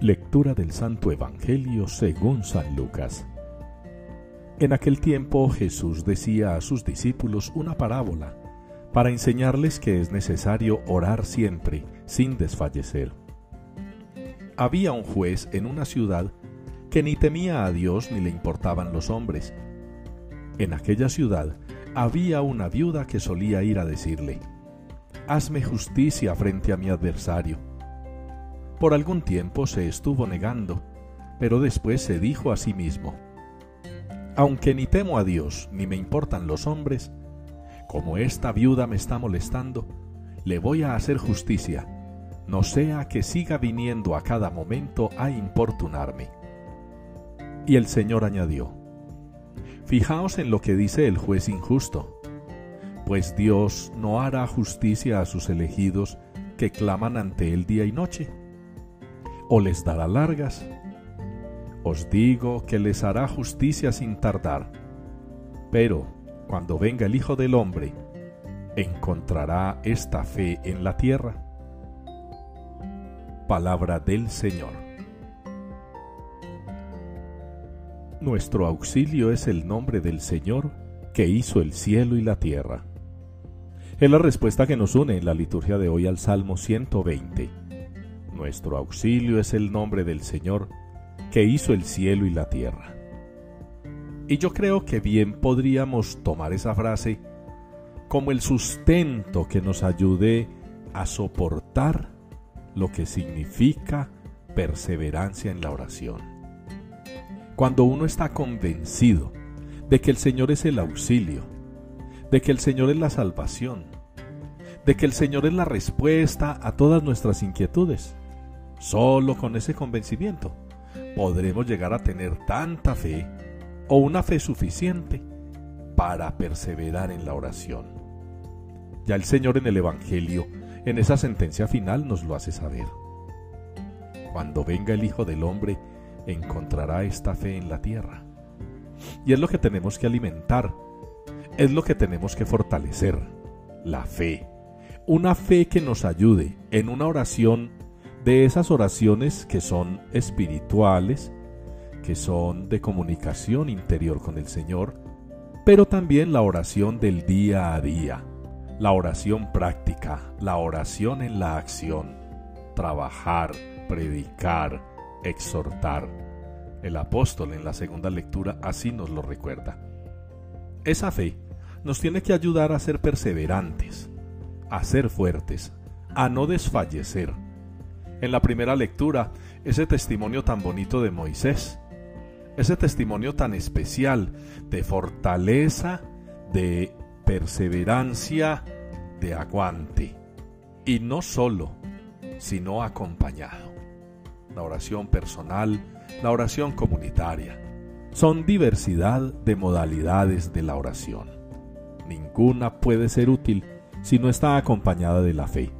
Lectura del Santo Evangelio según San Lucas. En aquel tiempo Jesús decía a sus discípulos una parábola para enseñarles que es necesario orar siempre sin desfallecer. Había un juez en una ciudad que ni temía a Dios ni le importaban los hombres. En aquella ciudad había una viuda que solía ir a decirle, Hazme justicia frente a mi adversario por algún tiempo se estuvo negando, pero después se dijo a sí mismo, Aunque ni temo a Dios ni me importan los hombres, como esta viuda me está molestando, le voy a hacer justicia, no sea que siga viniendo a cada momento a importunarme. Y el Señor añadió, Fijaos en lo que dice el juez injusto, pues Dios no hará justicia a sus elegidos que claman ante él día y noche o les dará largas. Os digo que les hará justicia sin tardar. Pero cuando venga el Hijo del Hombre, ¿encontrará esta fe en la tierra? Palabra del Señor. Nuestro auxilio es el nombre del Señor que hizo el cielo y la tierra. Es la respuesta que nos une en la liturgia de hoy al Salmo 120 nuestro auxilio es el nombre del Señor, que hizo el cielo y la tierra. Y yo creo que bien podríamos tomar esa frase como el sustento que nos ayude a soportar lo que significa perseverancia en la oración. Cuando uno está convencido de que el Señor es el auxilio, de que el Señor es la salvación, de que el Señor es la respuesta a todas nuestras inquietudes, Solo con ese convencimiento podremos llegar a tener tanta fe o una fe suficiente para perseverar en la oración. Ya el Señor en el Evangelio, en esa sentencia final, nos lo hace saber. Cuando venga el Hijo del Hombre, encontrará esta fe en la tierra. Y es lo que tenemos que alimentar, es lo que tenemos que fortalecer, la fe. Una fe que nos ayude en una oración de esas oraciones que son espirituales, que son de comunicación interior con el Señor, pero también la oración del día a día, la oración práctica, la oración en la acción, trabajar, predicar, exhortar. El apóstol en la segunda lectura así nos lo recuerda. Esa fe nos tiene que ayudar a ser perseverantes, a ser fuertes, a no desfallecer, en la primera lectura ese testimonio tan bonito de Moisés, ese testimonio tan especial de fortaleza, de perseverancia, de aguante. Y no solo, sino acompañado. La oración personal, la oración comunitaria. Son diversidad de modalidades de la oración. Ninguna puede ser útil si no está acompañada de la fe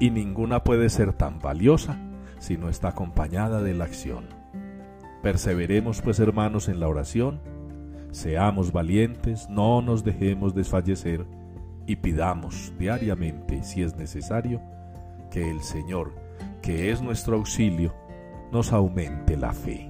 y ninguna puede ser tan valiosa si no está acompañada de la acción. Perseveremos pues hermanos en la oración, seamos valientes, no nos dejemos desfallecer y pidamos diariamente, si es necesario, que el Señor, que es nuestro auxilio, nos aumente la fe.